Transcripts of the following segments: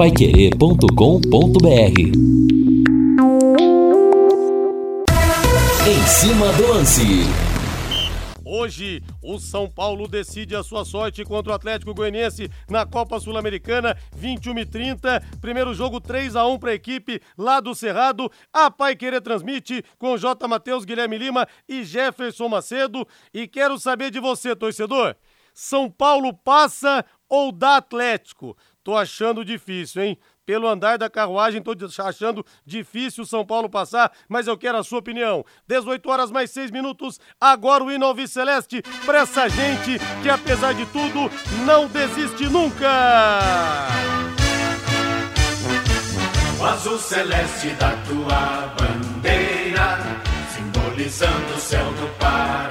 paiquerê.com.br Em cima do lance. Hoje, o São Paulo decide a sua sorte contra o Atlético Goianiense na Copa Sul-Americana, 21 e 30. Primeiro jogo 3 a 1 para a equipe lá do Cerrado. A Pai Querer transmite com J. Matheus, Guilherme Lima e Jefferson Macedo. E quero saber de você, torcedor. São Paulo passa ou dá Atlético? Tô achando difícil, hein? Pelo andar da carruagem, tô achando difícil o São Paulo passar, mas eu quero a sua opinião. 18 horas mais 6 minutos, agora o ao Celeste pra essa gente que, apesar de tudo, não desiste nunca! O azul celeste da tua bandeira, simbolizando o céu do Paraná.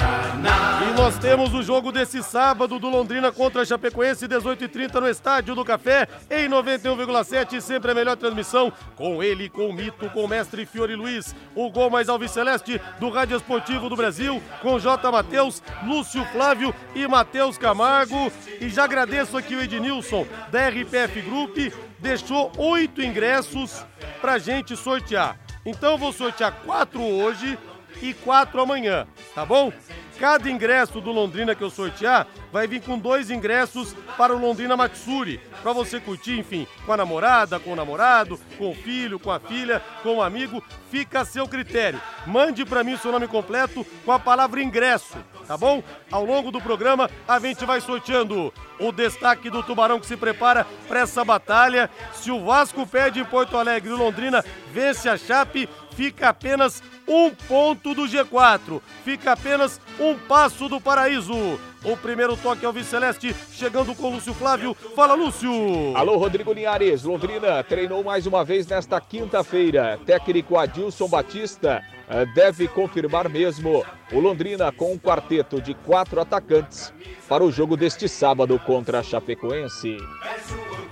Temos o jogo desse sábado do Londrina contra a Chapecoense, 18h30 no Estádio do Café, em 91,7, sempre a melhor transmissão, com ele, com o mito, com o mestre Fiore Luiz, o gol mais alviceleste do Rádio Esportivo do Brasil, com J. Matheus, Lúcio Flávio e Matheus Camargo. E já agradeço aqui o Ednilson, da RPF Group, deixou oito ingressos pra gente sortear. Então eu vou sortear quatro hoje e quatro amanhã, tá bom? Cada ingresso do Londrina que eu sortear vai vir com dois ingressos para o Londrina Matsuri, para você curtir, enfim, com a namorada, com o namorado, com o filho, com a filha, com o amigo, fica a seu critério. Mande para mim o seu nome completo com a palavra ingresso, tá bom? Ao longo do programa a gente vai sorteando o destaque do Tubarão que se prepara para essa batalha. Se o Vasco perde em Porto Alegre e o Londrina vence a Chape, fica apenas um ponto do G4, fica apenas um passo do paraíso. O primeiro toque ao Viceleste, chegando com Lúcio Flávio. Fala, Lúcio! Alô, Rodrigo Linhares. Londrina treinou mais uma vez nesta quinta-feira. Técnico Adilson Batista eh, deve confirmar mesmo o Londrina com um quarteto de quatro atacantes para o jogo deste sábado contra a Chapecoense.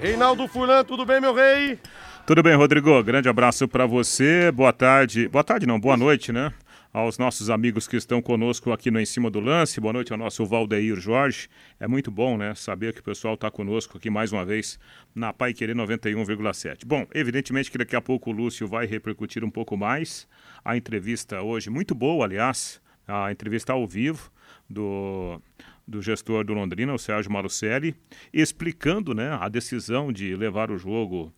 Reinaldo Furlan, tudo bem, meu rei? Tudo bem, Rodrigo? Grande abraço para você. Boa tarde. Boa tarde, não, boa noite, né? Aos nossos amigos que estão conosco aqui no Em Cima do Lance. Boa noite ao nosso Valdeir Jorge. É muito bom, né? Saber que o pessoal está conosco aqui mais uma vez na Pai Querer 91,7. Bom, evidentemente que daqui a pouco o Lúcio vai repercutir um pouco mais. A entrevista hoje, muito boa, aliás, a entrevista ao vivo do do gestor do Londrina, o Sérgio Malucelli, explicando né, a decisão de levar o jogo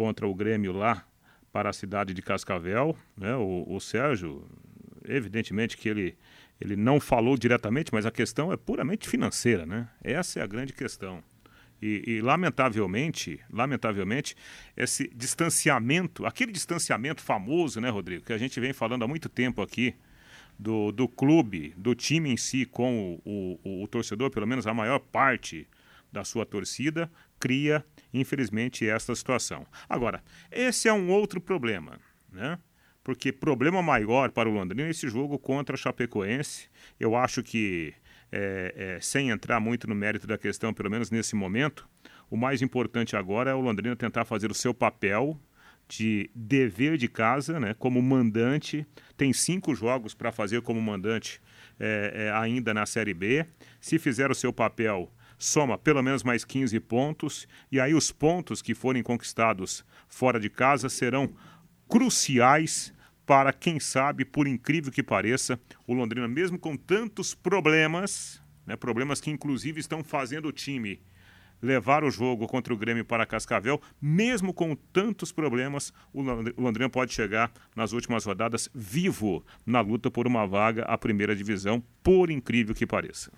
contra o Grêmio lá para a cidade de Cascavel. Né? O, o Sérgio, evidentemente que ele, ele não falou diretamente, mas a questão é puramente financeira, né? Essa é a grande questão. E, e, lamentavelmente, lamentavelmente, esse distanciamento, aquele distanciamento famoso, né, Rodrigo, que a gente vem falando há muito tempo aqui, do, do clube, do time em si com o, o, o torcedor, pelo menos a maior parte da sua torcida, cria infelizmente, esta situação. Agora, esse é um outro problema, né? Porque problema maior para o Londrina é esse jogo contra a Chapecoense. Eu acho que, é, é, sem entrar muito no mérito da questão, pelo menos nesse momento, o mais importante agora é o Londrina tentar fazer o seu papel de dever de casa, né, como mandante. Tem cinco jogos para fazer como mandante é, é, ainda na Série B. Se fizer o seu papel soma pelo menos mais 15 pontos, e aí os pontos que forem conquistados fora de casa serão cruciais para, quem sabe, por incrível que pareça, o Londrina, mesmo com tantos problemas, né, problemas que inclusive estão fazendo o time levar o jogo contra o Grêmio para Cascavel, mesmo com tantos problemas, o Londrina pode chegar nas últimas rodadas vivo na luta por uma vaga à primeira divisão, por incrível que pareça.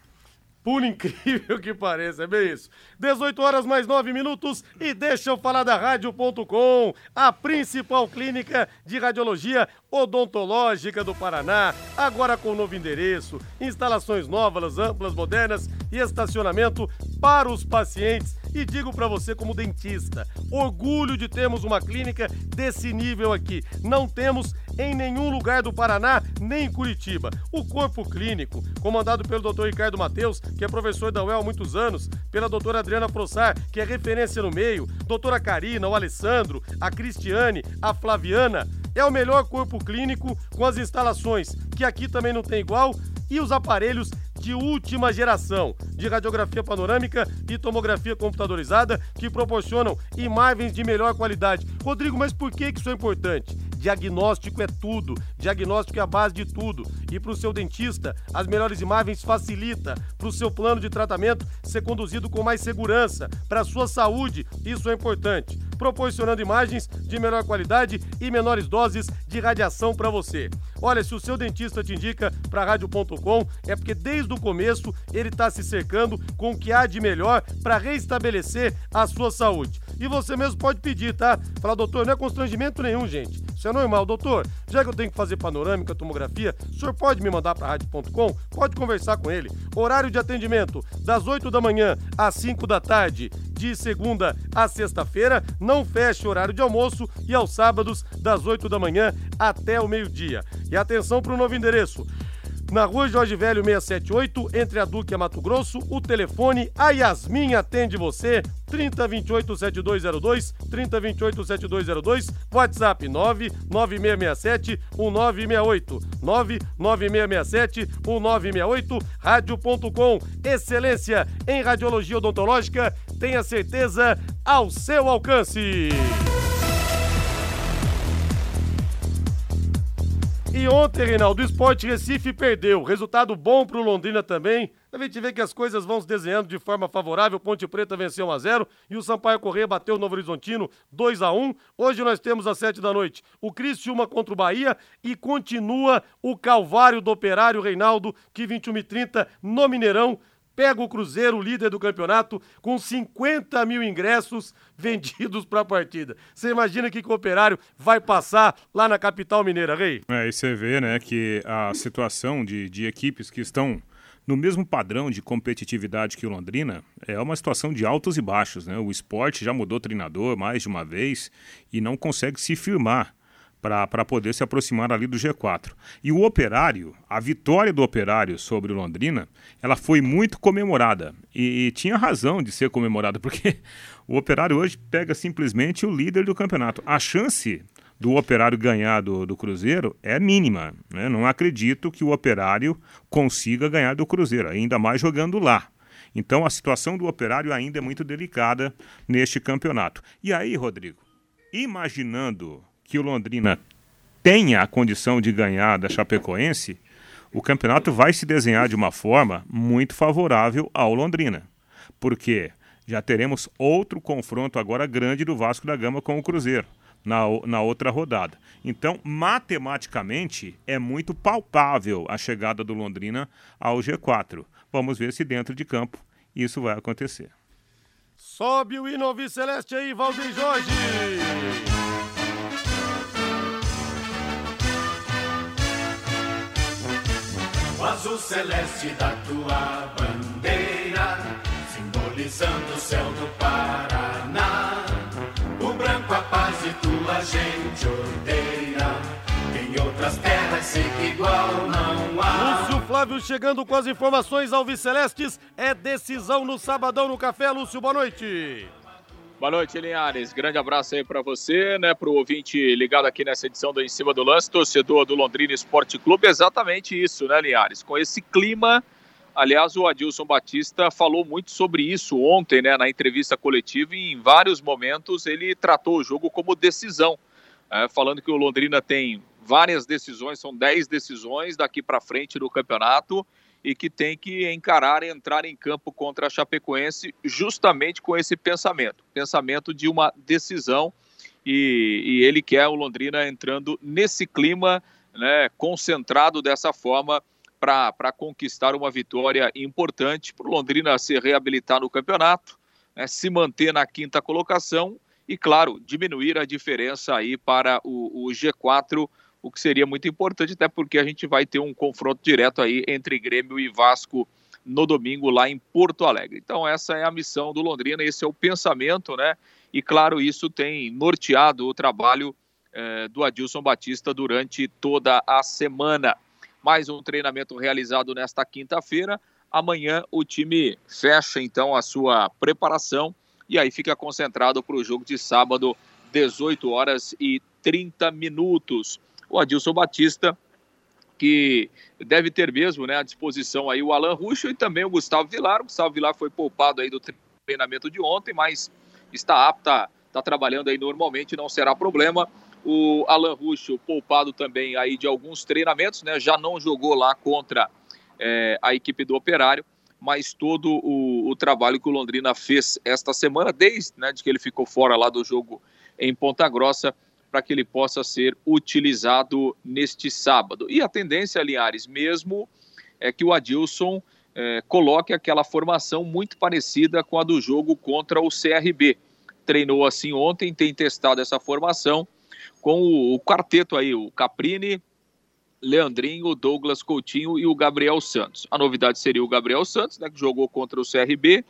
Por incrível que pareça, é bem isso. 18 horas mais 9 minutos e deixa eu falar da Rádio.com, a principal clínica de radiologia odontológica do Paraná, agora com novo endereço, instalações novas, amplas, modernas e estacionamento para os pacientes. E digo para você como dentista, orgulho de termos uma clínica desse nível aqui. Não temos em nenhum lugar do Paraná, nem em Curitiba. O corpo clínico, comandado pelo Dr. Ricardo Mateus, que é professor da UEL há muitos anos, pela doutora Adriana Frossar, que é referência no meio, doutora Karina, o Alessandro, a Cristiane, a Flaviana, é o melhor corpo clínico com as instalações, que aqui também não tem igual, e os aparelhos de última geração de radiografia panorâmica e tomografia computadorizada que proporcionam imagens de melhor qualidade. Rodrigo, mas por que isso é importante? Diagnóstico é tudo. Diagnóstico é a base de tudo. E para o seu dentista, as melhores imagens facilita para o seu plano de tratamento ser conduzido com mais segurança. Para a sua saúde, isso é importante. Proporcionando imagens de melhor qualidade e menores doses de radiação para você. Olha, se o seu dentista te indica para rádio.com, é porque desde o começo ele está se cercando com o que há de melhor para restabelecer a sua saúde. E você mesmo pode pedir, tá? Falar, doutor, não é constrangimento nenhum, gente. Isso é normal, doutor. Já que eu tenho que fazer panorâmica, tomografia, o senhor pode me mandar para rádio.com? Pode conversar com ele. Horário de atendimento das 8 da manhã às 5 da tarde, de segunda a sexta-feira. Não fecha horário de almoço e aos sábados das 8 da manhã até o meio-dia. E atenção para o novo endereço na rua Jorge Velho 678, entre a Duque e a Mato Grosso. O telefone, a Yasmin atende você, 3028 7202, 3028 7202, WhatsApp 99667 1968, 99667 1968, rádio.com, excelência em radiologia odontológica, tenha certeza ao seu alcance. E ontem, Reinaldo, o Esporte Recife perdeu. Resultado bom para o Londrina também. A gente vê que as coisas vão se desenhando de forma favorável. Ponte Preta venceu 1x0 e o Sampaio Corrêa bateu o Novo Horizontino 2x1. Hoje nós temos às 7 da noite o Criciúma contra o Bahia e continua o Calvário do Operário Reinaldo, que 21 e 30 no Mineirão pega o Cruzeiro, líder do campeonato, com 50 mil ingressos vendidos para a partida. Você imagina que o Operário vai passar lá na capital mineira, Rei? É, e você vê, né, que a situação de, de equipes que estão no mesmo padrão de competitividade que o Londrina, é uma situação de altos e baixos, né? O esporte já mudou treinador mais de uma vez e não consegue se firmar para poder se aproximar ali do G4. E o Operário, a vitória do Operário sobre o Londrina, ela foi muito comemorada. E, e, tinha razão de ser comemorada, porque o Operário hoje pega simplesmente o líder do campeonato. A chance do Operário ganhar do, do Cruzeiro é mínima. Né? Não acredito que o Operário consiga ganhar do Cruzeiro, ainda mais jogando lá. Então a situação do Operário ainda é muito delicada neste campeonato. E aí, Rodrigo, imaginando que o Londrina tenha a condição de ganhar da Chapecoense, o campeonato vai se desenhar de uma forma muito favorável ao Londrina. Porque já teremos outro confronto agora grande do Vasco da Gama com o Cruzeiro na, na outra rodada. Então, matematicamente, é muito palpável a chegada do Londrina ao G4. Vamos ver se dentro de campo isso vai acontecer. Sobe o hino Celeste aí, Valdir Jorge! Azul celeste da tua bandeira, simbolizando o céu do Paraná. O branco a paz e tua gente odeia. Em outras terras sei que igual não há. Lúcio Flávio chegando com as informações Alves Celestes. É decisão no sabadão no café. Lúcio, boa noite. Boa noite, Linhares. Grande abraço aí para você, né, para o ouvinte ligado aqui nessa edição do Em Cima do Lance, torcedor do Londrina Esporte Clube. Exatamente isso, né, Linhares? Com esse clima, aliás, o Adilson Batista falou muito sobre isso ontem, né, na entrevista coletiva, e em vários momentos ele tratou o jogo como decisão, é, falando que o Londrina tem várias decisões, são 10 decisões daqui para frente no campeonato e que tem que encarar, entrar em campo contra a Chapecoense justamente com esse pensamento, pensamento de uma decisão e, e ele quer o Londrina entrando nesse clima, né, concentrado dessa forma para conquistar uma vitória importante para o Londrina se reabilitar no campeonato, né, se manter na quinta colocação e, claro, diminuir a diferença aí para o, o G4 o que seria muito importante, até porque a gente vai ter um confronto direto aí entre Grêmio e Vasco no domingo lá em Porto Alegre. Então essa é a missão do Londrina, esse é o pensamento, né? E claro, isso tem norteado o trabalho eh, do Adilson Batista durante toda a semana. Mais um treinamento realizado nesta quinta-feira. Amanhã o time fecha então a sua preparação e aí fica concentrado para o jogo de sábado, 18 horas e 30 minutos o Adilson Batista, que deve ter mesmo né, à disposição aí o Alan Ruxo e também o Gustavo Vilar. O Gustavo Vilar foi poupado aí do treinamento de ontem, mas está apto, está trabalhando aí normalmente, não será problema. O Alan Ruxo poupado também aí de alguns treinamentos, né? Já não jogou lá contra é, a equipe do Operário, mas todo o, o, trabalho que o Londrina fez esta semana, desde né, de que ele ficou fora lá do jogo em Ponta Grossa, para que ele possa ser utilizado neste sábado. E a tendência, Linhares, mesmo é que o Adilson é, coloque aquela formação muito parecida com a do jogo contra o CRB. Treinou assim ontem, tem testado essa formação com o, o quarteto aí, o Caprini, Leandrinho, Douglas Coutinho e o Gabriel Santos. A novidade seria o Gabriel Santos, né, que jogou contra o CRB,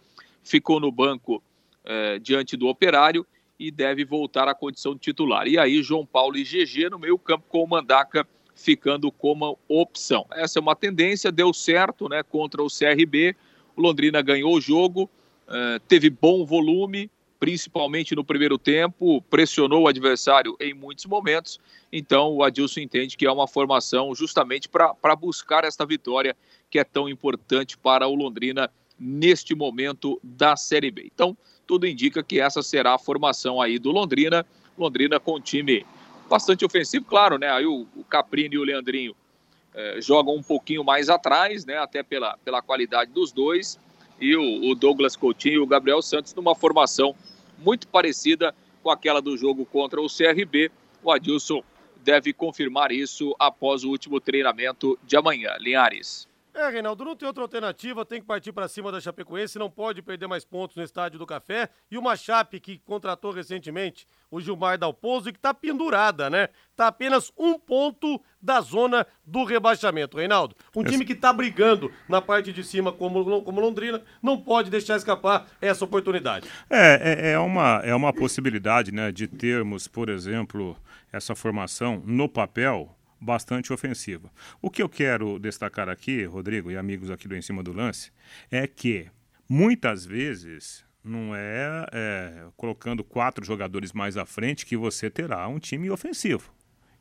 ficou no banco é, diante do Operário e deve voltar à condição de titular. E aí, João Paulo e GG no meio campo com o Mandaca ficando como opção. Essa é uma tendência, deu certo né, contra o CRB. O Londrina ganhou o jogo, é, teve bom volume, principalmente no primeiro tempo, pressionou o adversário em muitos momentos. Então, o Adilson entende que é uma formação justamente para buscar esta vitória que é tão importante para o Londrina neste momento da Série B. Então, tudo indica que essa será a formação aí do Londrina. Londrina com um time bastante ofensivo, claro, né? Aí o, o Caprini e o Leandrinho eh, jogam um pouquinho mais atrás, né? Até pela, pela qualidade dos dois. E o, o Douglas Coutinho e o Gabriel Santos numa formação muito parecida com aquela do jogo contra o CRB. O Adilson deve confirmar isso após o último treinamento de amanhã. Linhares. É, Reinaldo, não tem outra alternativa, tem que partir para cima da Chapecoense, não pode perder mais pontos no Estádio do Café. E uma Chape que contratou recentemente o Gilmar Dalpozo e que está pendurada, né? Está apenas um ponto da zona do rebaixamento, Reinaldo. Um time que está brigando na parte de cima como, como Londrina não pode deixar escapar essa oportunidade. É, é, é, uma, é uma possibilidade, né, de termos, por exemplo, essa formação no papel bastante ofensiva. O que eu quero destacar aqui, Rodrigo e amigos aqui do Em Cima do Lance, é que muitas vezes não é, é, colocando quatro jogadores mais à frente que você terá um time ofensivo.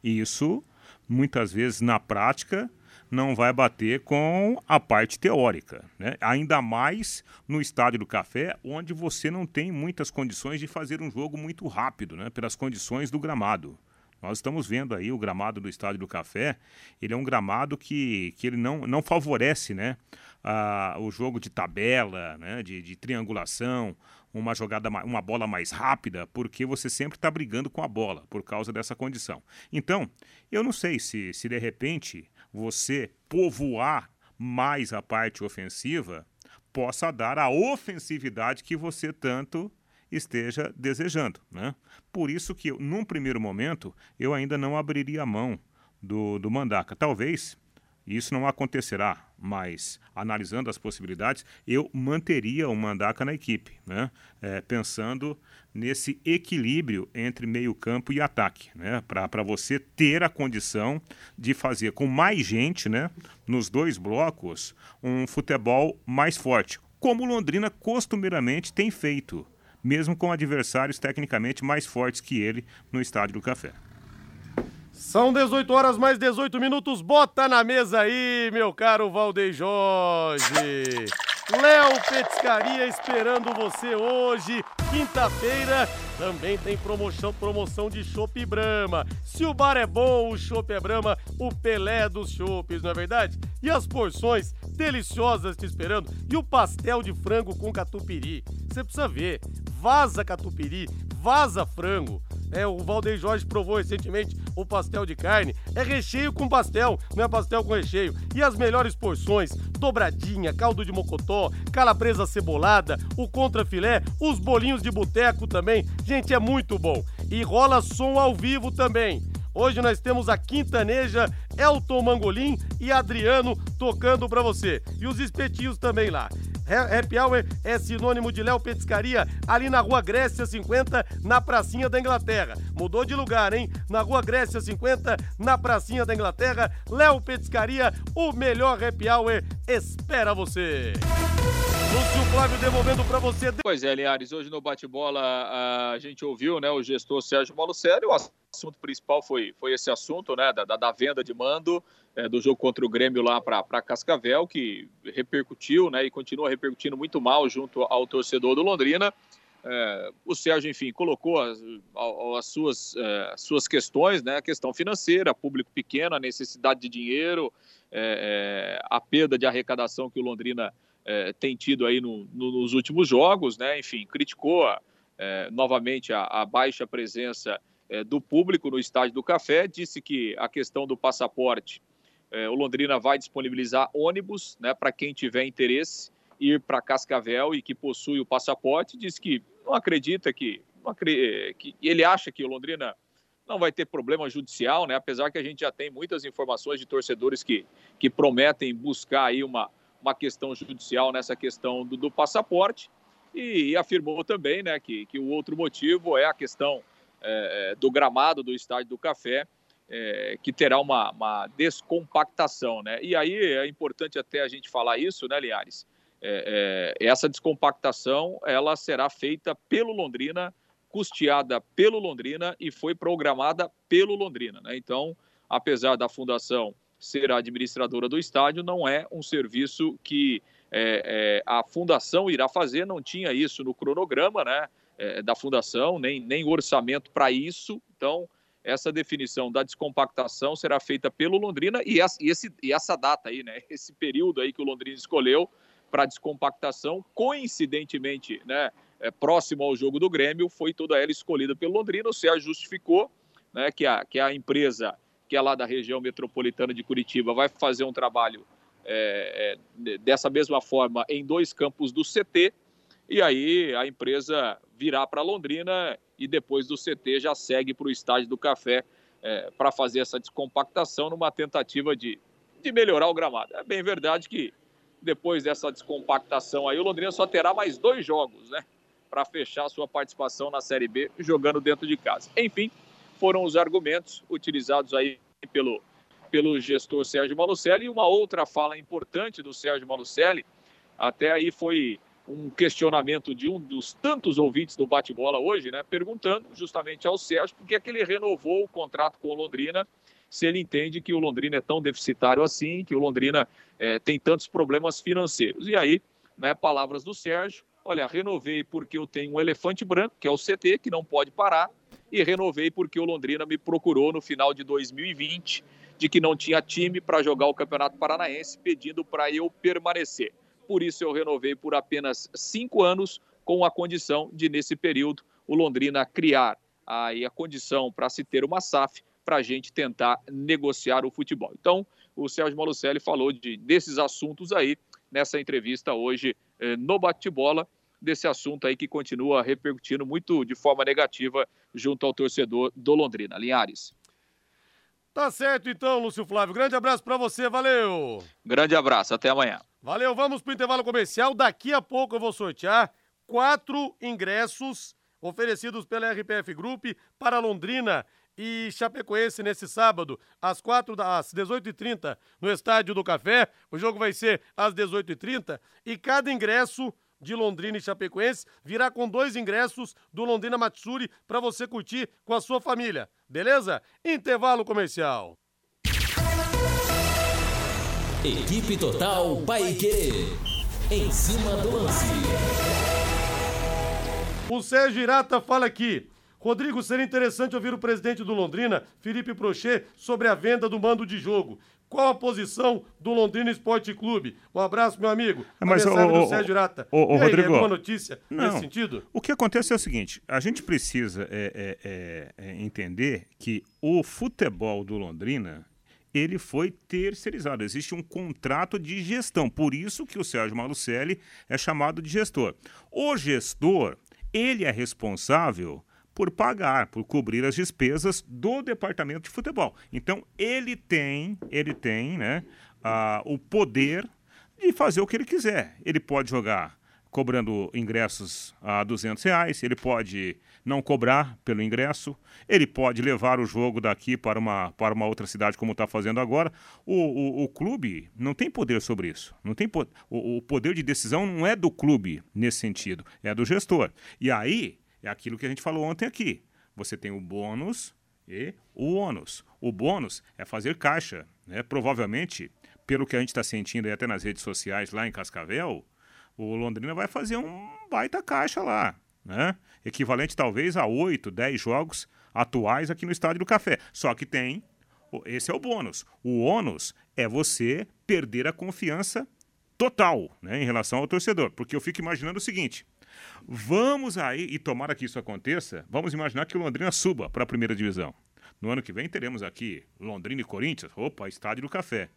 E isso, muitas vezes, na prática, não vai bater com a parte teórica. Né? Ainda mais no Estádio do Café, onde você não tem muitas condições de fazer um jogo muito rápido, né? pelas condições do gramado. Nós estamos vendo aí o gramado do Estádio do Café, ele é um gramado que, que ele não, não favorece né, a, o jogo de tabela, né, de, de triangulação, uma jogada, uma bola mais rápida, porque você sempre está brigando com a bola por causa dessa condição. Então, eu não sei se, se de repente você povoar mais a parte ofensiva possa dar a ofensividade que você tanto esteja desejando. Né? Por isso que, num primeiro momento, eu ainda não abriria a mão do, do Mandaca. Talvez isso não acontecerá, mas analisando as possibilidades, eu manteria o Mandaca na equipe, né? É, pensando nesse equilíbrio entre meio-campo e ataque, né? para você ter a condição de fazer com mais gente né? nos dois blocos um futebol mais forte, como Londrina costumeiramente tem feito mesmo com adversários tecnicamente mais fortes que ele no Estádio do Café. São 18 horas mais 18 minutos. Bota na mesa aí, meu caro Valdeir Jorge. Léo Petiscaria esperando você hoje, quinta-feira. Também tem promoção, promoção de chopp Brama. Se o bar é bom, o chopp é Brama, o Pelé dos chopps, não é verdade? E as porções deliciosas te esperando. E o pastel de frango com catupiry. Você precisa ver. Vaza catupiry, vaza frango. É, o Valdeir Jorge provou recentemente o pastel de carne. É recheio com pastel, não é pastel com recheio. E as melhores porções: dobradinha, caldo de mocotó, calabresa cebolada, o contrafilé, os bolinhos de boteco também. Gente, é muito bom. E rola som ao vivo também. Hoje nós temos a Quintaneja, Elton Mangolim e Adriano tocando para você. E os espetinhos também lá. Happy Hour é sinônimo de Léo Petiscaria, ali na Rua Grécia 50, na Pracinha da Inglaterra. Mudou de lugar, hein? Na Rua Grécia 50, na Pracinha da Inglaterra. Léo Petiscaria, o melhor Happy Hour espera você. Lúcio Flávio devolvendo para você. Pois é, Linhares, hoje no bate-bola a gente ouviu né, o gestor Sérgio Malucelli, o assunto principal foi, foi esse assunto né, da, da venda de mando é, do jogo contra o Grêmio lá para Cascavel, que repercutiu né, e continua repercutindo muito mal junto ao torcedor do Londrina. É, o Sérgio, enfim, colocou as, as suas, é, suas questões, né? A questão financeira, público pequeno, a necessidade de dinheiro, é, é a perda de arrecadação que o Londrina é, tem tido aí no, no, nos últimos jogos, né? Enfim, criticou a, novamente a, a, baixa presença do público no estádio do Café, disse que a questão do passaporte, o Londrina vai disponibilizar ônibus, né? Para quem tiver interesse ir para Cascavel e que possui o passaporte, disse que não acredita que, não acredita, que ele acha que o Londrina não vai ter problema judicial, né? Apesar que a gente já tem muitas informações de torcedores que, que prometem buscar aí uma, uma questão judicial nessa questão do, do passaporte e, e, afirmou também, né, que, que o outro motivo é a questão é, do gramado do estádio do Café, é, que terá uma, uma, descompactação, né? E aí é importante até a gente falar isso, né, Liares? É, é, essa descompactação ela será feita pelo Londrina, custeada pelo Londrina e foi programada pelo Londrina. Né? Então, apesar da fundação ser a administradora do estádio, não é um serviço que é, é a fundação irá fazer, não tinha isso no cronograma né, é, da fundação, nem, nem orçamento para isso. Então, essa definição da descompactação será feita pelo Londrina e essa, e esse, e essa data aí, né, esse período aí que o Londrina escolheu para descompactação, coincidentemente, né, é, próximo ao jogo do Grêmio, foi toda ela escolhida pelo Londrina. O justificou né, que, a, que a empresa, que é lá da região metropolitana de Curitiba, vai fazer um trabalho é, é, dessa mesma forma em dois campos do CT, e aí a empresa virá para Londrina e depois do CT já segue para o Estádio do Café é, para fazer essa descompactação numa tentativa de, de melhorar o gramado. É bem verdade que depois dessa descompactação aí, o Londrina só terá mais dois jogos, né? Para fechar sua participação na Série B, jogando dentro de casa. Enfim, foram os argumentos utilizados aí pelo, pelo gestor Sérgio Malucelli. E uma outra fala importante do Sérgio Malucelli, até aí foi um questionamento de um dos tantos ouvintes do bate-bola hoje, né? Perguntando justamente ao Sérgio por que, é que ele renovou o contrato com o Londrina se ele entende que o Londrina é tão deficitário assim, que o Londrina é, tem tantos problemas financeiros. E aí, né, palavras do Sérgio, olha, renovei porque eu tenho um elefante branco, que é o CT, que não pode parar, e renovei porque o Londrina me procurou no final de 2020 de que não tinha time para jogar o Campeonato Paranaense, pedindo para eu permanecer. Por isso eu renovei por apenas cinco anos, com a condição de, nesse período, o Londrina criar aí a condição para se ter uma SAF para a gente tentar negociar o futebol. Então, o Sérgio Malucelli falou de, desses assuntos aí nessa entrevista hoje eh, no bate-bola, desse assunto aí que continua repercutindo muito de forma negativa junto ao torcedor do Londrina. Linhares. Tá certo então, Lúcio Flávio. Grande abraço para você, valeu. Grande abraço, até amanhã. Valeu, vamos pro intervalo comercial. Daqui a pouco eu vou sortear quatro ingressos oferecidos pela RPF Group para Londrina e Chapecoense nesse sábado, às, 4 da, às 18h30, no Estádio do Café. O jogo vai ser às 18h30 e cada ingresso de Londrina e Chapecoense virá com dois ingressos do Londrina Matsuri para você curtir com a sua família. Beleza? Intervalo comercial. Equipe Total Paique. Em cima do lance. O Sérgio Irata fala aqui. Rodrigo, seria interessante ouvir o presidente do Londrina, Felipe Prochet, sobre a venda do mando de jogo. Qual a posição do Londrina Esporte Clube? Um abraço, meu amigo. É, mas, o, do Sérgio Rata. O, o, Rodrigo, alguma notícia não, nesse sentido? O que acontece é o seguinte: a gente precisa é, é, é, é, entender que o futebol do Londrina ele foi terceirizado. Existe um contrato de gestão. Por isso que o Sérgio Malucelli é chamado de gestor. O gestor, ele é responsável por pagar, por cobrir as despesas do departamento de futebol. Então ele tem, ele tem, né, o poder de fazer o que ele quiser. Ele pode jogar cobrando ingressos a 200 reais, ele pode não cobrar pelo ingresso, ele pode levar o jogo daqui para uma, para uma outra cidade, como está fazendo agora. O, o, o, clube não tem poder sobre isso. Não tem po o, o poder de decisão não é do clube nesse sentido, é do gestor. E aí é aquilo que a gente falou ontem aqui. Você tem o bônus e o ônus. O bônus é fazer caixa. Né? Provavelmente, pelo que a gente está sentindo aí até nas redes sociais lá em Cascavel, o Londrina vai fazer um baita caixa lá, né? Equivalente talvez a 8, 10 jogos atuais aqui no Estádio do Café. Só que tem, esse é o bônus. O ônus é você perder a confiança total né, em relação ao torcedor. Porque eu fico imaginando o seguinte: vamos aí, e tomara que isso aconteça, vamos imaginar que o Londrina suba para a primeira divisão. No ano que vem teremos aqui Londrina e Corinthians, opa, Estádio do Café.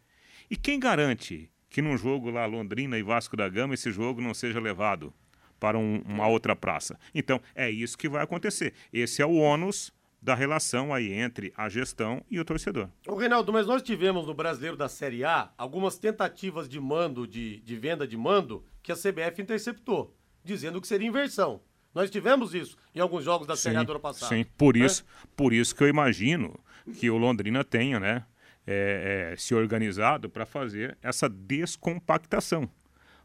E quem garante que num jogo lá Londrina e Vasco da Gama esse jogo não seja levado para um, uma outra praça. Então, é isso que vai acontecer. Esse é o ônus da relação aí entre a gestão e o torcedor. O Reinaldo, mas nós tivemos no Brasileiro da Série A algumas tentativas de mando, de, de venda de mando, que a CBF interceptou, dizendo que seria inversão. Nós tivemos isso em alguns jogos da Série A do ano passado. Sim, por né? isso, por isso que eu imagino que o Londrina tenha, né, é, é, se organizado para fazer essa descompactação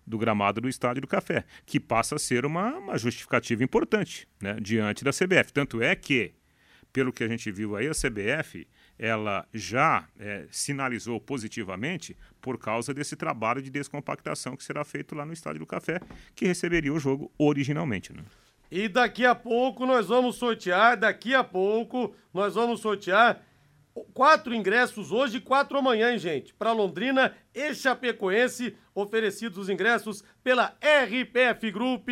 do gramado do Estádio do Café, que passa a ser uma, uma justificativa importante né, diante da CBF. Tanto é que, pelo que a gente viu aí, a CBF ela já é, sinalizou positivamente por causa desse trabalho de descompactação que será feito lá no Estádio do Café, que receberia o jogo originalmente. Né? E daqui a pouco nós vamos sortear, daqui a pouco nós vamos sortear Quatro ingressos hoje e quatro amanhã, hein, gente? Para Londrina e Chapecoense, oferecidos os ingressos pela RPF Group,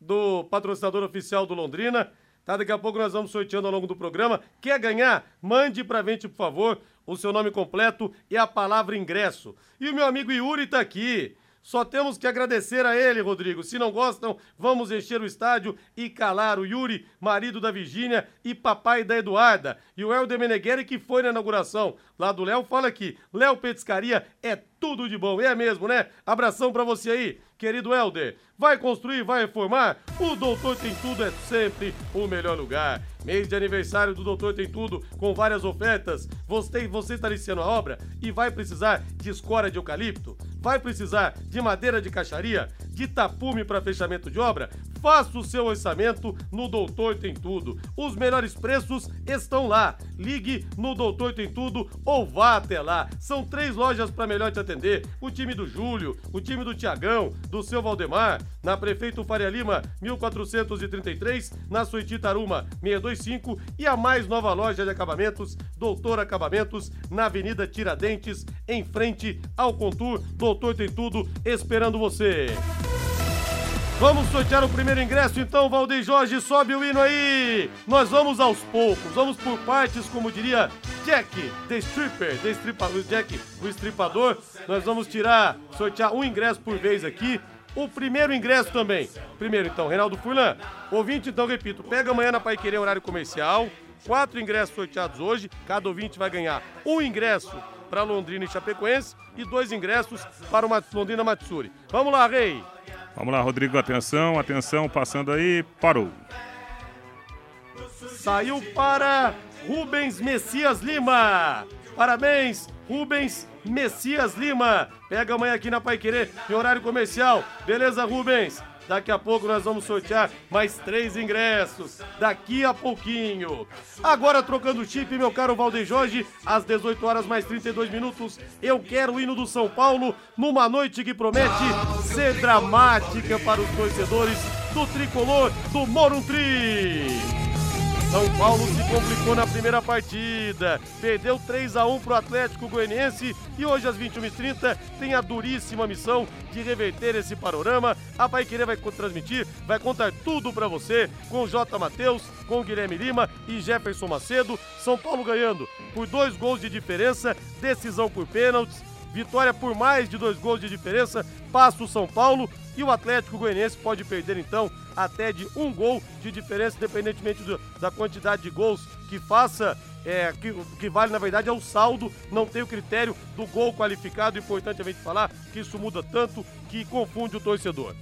do patrocinador oficial do Londrina. Tá, daqui a pouco nós vamos sorteando ao longo do programa. Quer ganhar? Mande pra gente, por favor, o seu nome completo e a palavra ingresso. E o meu amigo Yuri tá aqui. Só temos que agradecer a ele, Rodrigo. Se não gostam, vamos encher o estádio e calar o Yuri, marido da Virgínia e papai da Eduarda. E o Helder Meneghelli, que foi na inauguração lá do Léo, fala aqui: Léo Petiscaria é tudo de bom. É mesmo, né? Abração para você aí, querido Helder. Vai construir, vai reformar? O Doutor Tem Tudo é sempre o melhor lugar. Mês de aniversário do Doutor Tem Tudo, com várias ofertas. Você, você está iniciando a obra e vai precisar de escora de eucalipto? Vai precisar de madeira de caixaria? De tapume para fechamento de obra? Faça o seu orçamento no Doutor Tem Tudo. Os melhores preços estão lá. Ligue no Doutor Tem Tudo ou vá até lá. São três lojas para melhor te atender. O time do Júlio, o time do Tiagão, do seu Valdemar, na Prefeito Faria Lima, 1433, na Suíte Taruma, 625 e a mais nova loja de acabamentos, Doutor Acabamentos, na Avenida Tiradentes, em frente ao Contour. Doutor Tem Tudo esperando você. Vamos sortear o primeiro ingresso então, Valdeir Jorge, sobe o hino aí! Nós vamos aos poucos, vamos por partes, como diria Jack, The Stripper, The Stripador, Jack, o estripador. Nós vamos tirar, sortear um ingresso por vez aqui. O primeiro ingresso também. Primeiro então, Reinaldo Furlan. Ouvinte, então, repito, pega amanhã na Pai Querer horário comercial. Quatro ingressos sorteados hoje. Cada ouvinte vai ganhar um ingresso para Londrina e Chapecoense e dois ingressos para o Londrina Matsuri. Vamos lá, Rei! Vamos lá, Rodrigo, atenção, atenção, passando aí, parou. Saiu para Rubens Messias Lima. Parabéns, Rubens Messias Lima. Pega amanhã aqui na Pai Querer, em horário comercial. Beleza, Rubens? Daqui a pouco nós vamos sortear mais três ingressos. Daqui a pouquinho. Agora trocando chip, meu caro Valdeir Jorge, às 18 horas mais 32 minutos. Eu quero o hino do São Paulo numa noite que promete ser dramática para os torcedores do tricolor do Morumbi. São Paulo se complicou na primeira partida, perdeu 3 a 1 para o Atlético Goianiense e hoje às 21h30 tem a duríssima missão de reverter esse panorama. A Paiquerê vai transmitir, vai contar tudo para você com J. Matheus, com Guilherme Lima e Jefferson Macedo. São Paulo ganhando por dois gols de diferença, decisão por pênaltis, vitória por mais de dois gols de diferença, passa o São Paulo e o Atlético Goianiense pode perder então até de um gol de diferença, independentemente do, da quantidade de gols que faça. É, que, que vale na verdade é o saldo, não tem o critério do gol qualificado. Importante a gente falar que isso muda tanto que confunde o torcedor.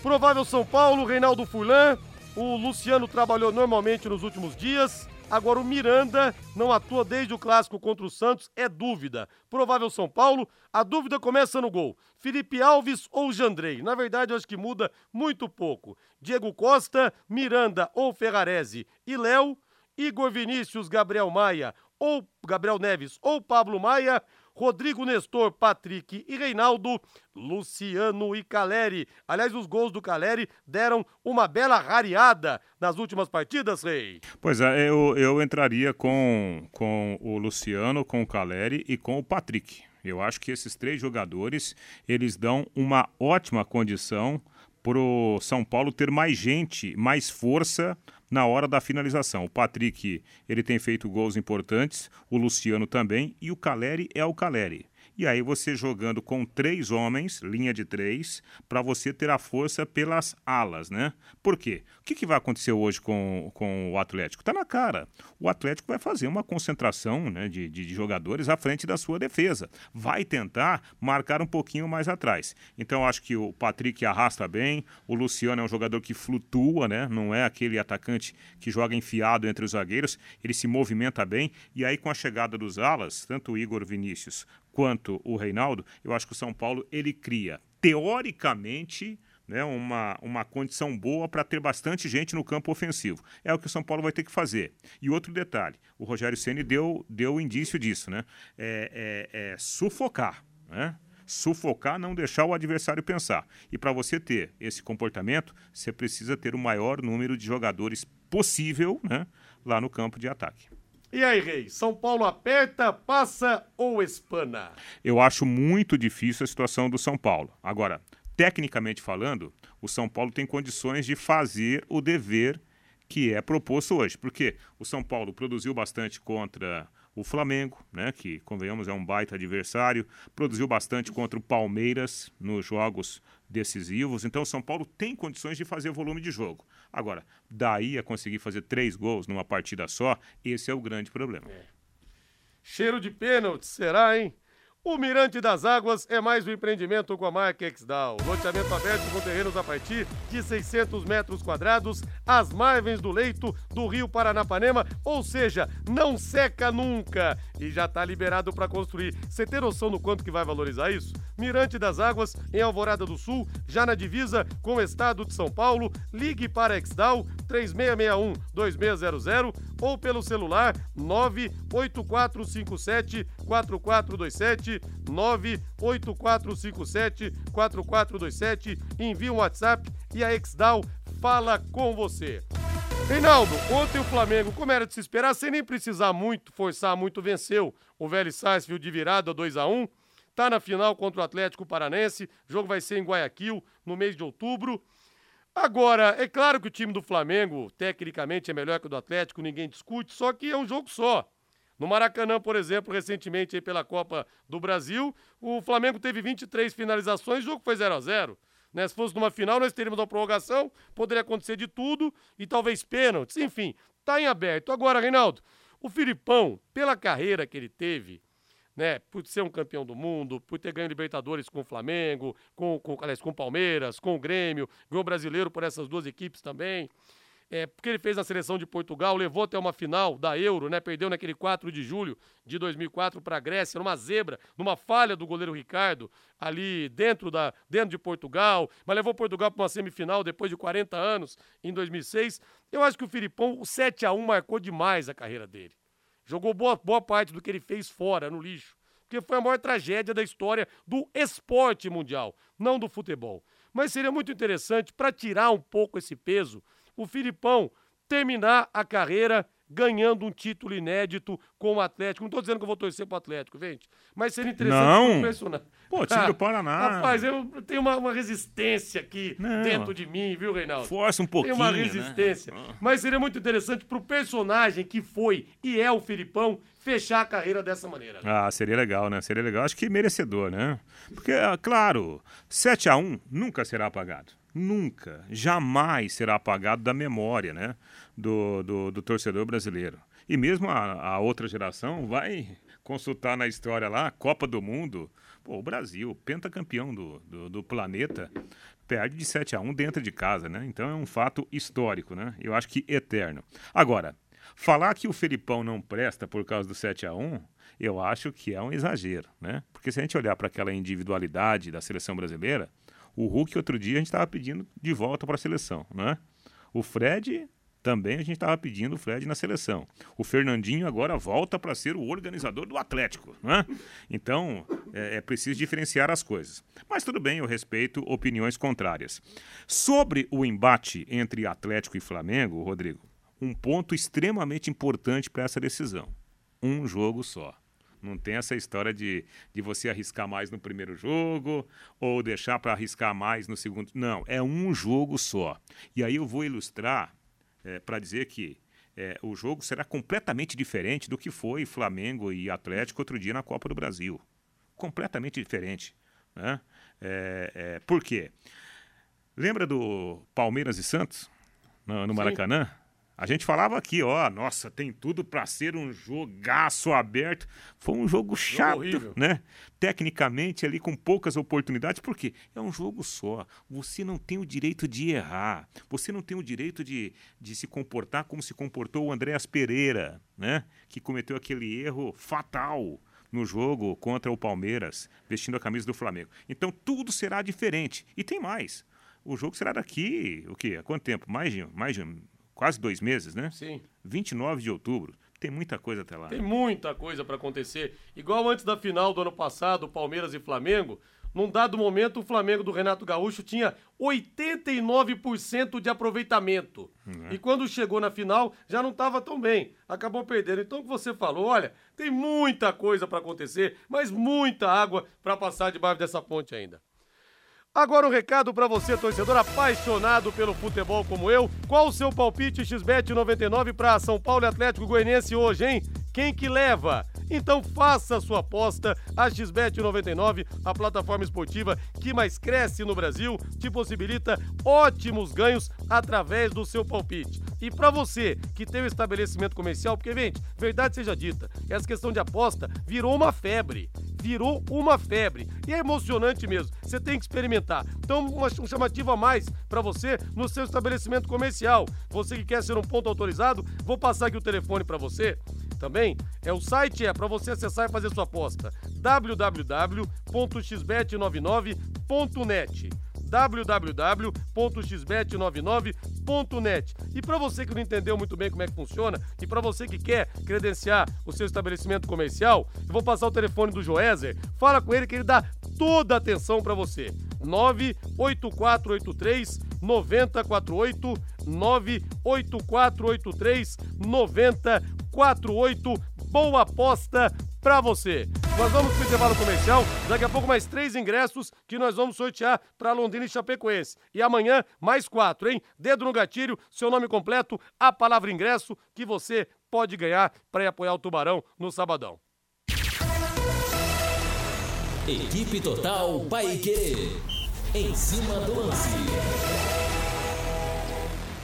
Provável São Paulo, Reinaldo Furlan. O Luciano trabalhou normalmente nos últimos dias. Agora o Miranda não atua desde o clássico contra o Santos, é dúvida. Provável São Paulo, a dúvida começa no gol. Felipe Alves ou Jandrei? Na verdade, eu acho que muda muito pouco. Diego Costa, Miranda ou Ferrarese e Léo, Igor Vinícius, Gabriel Maia ou Gabriel Neves ou Pablo Maia, Rodrigo Nestor, Patrick e Reinaldo, Luciano e Caleri. Aliás, os gols do Caleri deram uma bela rareada nas últimas partidas, Rei. Pois é, eu, eu entraria com, com o Luciano, com o Caleri e com o Patrick. Eu acho que esses três jogadores, eles dão uma ótima condição para o São Paulo ter mais gente, mais força na hora da finalização. O Patrick, ele tem feito gols importantes, o Luciano também, e o Caleri é o Caleri. E aí você jogando com três homens, linha de três, para você ter a força pelas alas, né? Por quê? O que, que vai acontecer hoje com, com o Atlético? Tá na cara. O Atlético vai fazer uma concentração né, de, de, jogadores à frente da sua defesa. Vai tentar marcar um pouquinho mais atrás. Então acho que o Patrick arrasta bem, o Luciano é um jogador que flutua, né? Não é aquele atacante que joga enfiado entre os zagueiros, ele se movimenta bem. E aí com a chegada dos alas, tanto o Igor Vinícius quanto o Reinaldo, eu acho que o São Paulo ele cria, teoricamente, né, uma, uma condição boa para ter bastante gente no campo ofensivo. É o que o São Paulo vai ter que fazer. E outro detalhe, o Rogério Ceni deu, deu indício disso, né? É, é, é sufocar, né? Sufocar, não deixar o adversário pensar. E para você ter esse comportamento, você precisa ter o maior número de jogadores possível né, lá no campo de ataque. E aí, Rei, São Paulo aperta, passa ou espana? Eu acho muito difícil a situação do São Paulo. Agora, tecnicamente falando, o São Paulo tem condições de fazer o dever que é proposto hoje. Porque o São Paulo produziu bastante contra o Flamengo, né, que, convenhamos, é um baita adversário, produziu bastante contra o Palmeiras nos jogos decisivos. Então, o São Paulo tem condições de fazer volume de jogo. Agora, daí a conseguir fazer três gols numa partida só, esse é o grande problema. É. Cheiro de pênalti, será, hein? O Mirante das Águas é mais um empreendimento com a marca Exdal. Loteamento aberto com terrenos a partir de 600 metros quadrados, às margens do leito do Rio Paranapanema, ou seja, não seca nunca. E já está liberado para construir. Você tem noção do quanto que vai valorizar isso? Mirante das Águas, em Alvorada do Sul, já na divisa com o estado de São Paulo. Ligue para Exdal 3661-2600 ou pelo celular 98457 4427 98457-4427. Envie um WhatsApp e a Exdal fala com você. Reinaldo, ontem o Flamengo, como era de se esperar, sem nem precisar muito, forçar muito, venceu o Vélez Sarsfield de virada 2 a 1 Tá na final contra o Atlético Paranense. O jogo vai ser em Guayaquil, no mês de outubro. Agora, é claro que o time do Flamengo, tecnicamente, é melhor que o do Atlético, ninguém discute, só que é um jogo só. No Maracanã, por exemplo, recentemente pela Copa do Brasil, o Flamengo teve 23 finalizações, o jogo foi 0 a 0 né? Se fosse numa final, nós teríamos uma prorrogação, poderia acontecer de tudo e talvez pênaltis, enfim, tá em aberto. Agora, Reinaldo, o Filipão, pela carreira que ele teve, né, por ser um campeão do mundo, por ter ganho Libertadores com o Flamengo, com, com, aliás, com o Palmeiras, com o Grêmio, ganhou brasileiro por essas duas equipes também é, porque ele fez na seleção de Portugal, levou até uma final da Euro, né? Perdeu naquele 4 de julho de 2004 para a Grécia, numa zebra, numa falha do goleiro Ricardo, ali dentro, da, dentro de Portugal, mas levou Portugal para uma semifinal depois de 40 anos, em 2006. Eu acho que o Filipão, o 7 a 1 marcou demais a carreira dele. Jogou boa, boa parte do que ele fez fora, no lixo. Porque foi a maior tragédia da história do esporte mundial, não do futebol. Mas seria muito interessante, para tirar um pouco esse peso, o Filipão terminar a carreira ganhando um título inédito com o Atlético. Não estou dizendo que eu vou torcer pro Atlético, gente, mas seria interessante Não. personagem. Pô, time do Paraná. Rapaz, eu tenho uma, uma resistência aqui Não. dentro de mim, viu, Reinaldo? Força um pouquinho, Tem uma né? resistência. Né? Mas seria muito interessante pro personagem que foi e é o Filipão fechar a carreira dessa maneira. Ah, seria legal, né? Seria legal. Acho que merecedor, né? Porque, ah, claro, 7 a 1 nunca será apagado nunca, jamais será apagado da memória né, do, do, do torcedor brasileiro. E mesmo a, a, outra geração vai consultar na história lá, Copa do Mundo. Pô, o Brasil, pentacampeão do, do, do planeta, perde de 7 a 1 dentro de casa, né? Então é um fato histórico, né? Eu acho que eterno. Agora, falar que o Felipão não presta por causa do 7 a 1 eu acho que é um exagero, né? Porque se a gente olhar para aquela individualidade da seleção brasileira, o Hulk outro dia a gente estava pedindo de volta para a seleção, né? O Fred também a gente estava pedindo o Fred na seleção. O Fernandinho agora volta para ser o organizador do Atlético, né? Então é, é preciso diferenciar as coisas. Mas tudo bem, eu respeito opiniões contrárias. Sobre o embate entre Atlético e Flamengo, Rodrigo, um ponto extremamente importante para essa decisão: um jogo só. Não tem essa história de, de você arriscar mais no primeiro jogo ou deixar para arriscar mais no segundo. Não, é um jogo só. E aí eu vou ilustrar é, para dizer que é, o jogo será completamente diferente do que foi Flamengo e Atlético outro dia na Copa do Brasil. Completamente diferente. Né? É, é por quê? Lembra do Palmeiras e Santos no, no Maracanã? A gente falava aqui, ó, nossa, tem tudo para ser um jogaço aberto. Foi um jogo chato, né? Tecnicamente ali com poucas oportunidades, porque é um jogo só. Você não tem o direito de errar. Você não tem o direito de, de se comportar como se comportou o Andréas Pereira, né? Que cometeu aquele erro fatal no jogo contra o Palmeiras, vestindo a camisa do Flamengo. Então tudo será diferente. E tem mais. O jogo será daqui, o quê? Há quanto tempo? Mais de, mais de quase dois meses, né? Sim. 29 de outubro. Tem muita coisa até lá. Tem muita coisa para acontecer. Igual antes da final do ano passado, Palmeiras e Flamengo, num dado momento o Flamengo do Renato Gaúcho tinha 89% de aproveitamento. Uhum. E quando chegou na final, já não estava tão bem. Acabou perdendo. Então o que você falou, olha, tem muita coisa para acontecer, mas muita água para passar debaixo dessa ponte ainda. Agora um recado para você, torcedor apaixonado pelo futebol como eu. Qual o seu palpite XBET 99 para São Paulo e Atlético Goianiense hoje, hein? Quem que leva? Então faça a sua aposta. A XBET 99, a plataforma esportiva que mais cresce no Brasil, te possibilita ótimos ganhos através do seu palpite. E para você que tem um estabelecimento comercial, porque, gente, verdade seja dita, essa questão de aposta virou uma febre virou uma febre. E é emocionante mesmo. Você tem que experimentar. Então, uma, um chamativo a mais para você no seu estabelecimento comercial. Você que quer ser um ponto autorizado, vou passar aqui o telefone para você também. É o site é para você acessar e fazer sua aposta. www.xbet99.net www.xbet99.net. E para você que não entendeu muito bem como é que funciona e para você que quer credenciar o seu estabelecimento comercial, eu vou passar o telefone do Joézer. Fala com ele que ele dá toda a atenção para você. 98483 9048 98483 9048 boa aposta para você. Nós vamos para o intervalo comercial, daqui a pouco mais três ingressos que nós vamos sortear para Londrina e Chapecoense. E amanhã mais quatro, hein? Dedo no gatilho, seu nome completo, a palavra ingresso que você pode ganhar para apoiar o Tubarão no sabadão. Equipe Total Paique. Em cima do lance.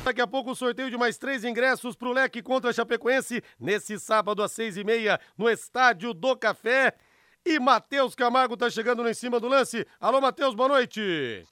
Daqui a pouco o sorteio de mais três ingressos para o Leque contra a Chapecoense, nesse sábado às seis e meia, no Estádio do Café. E Matheus Camargo está chegando no em cima do lance. Alô, Matheus, boa noite.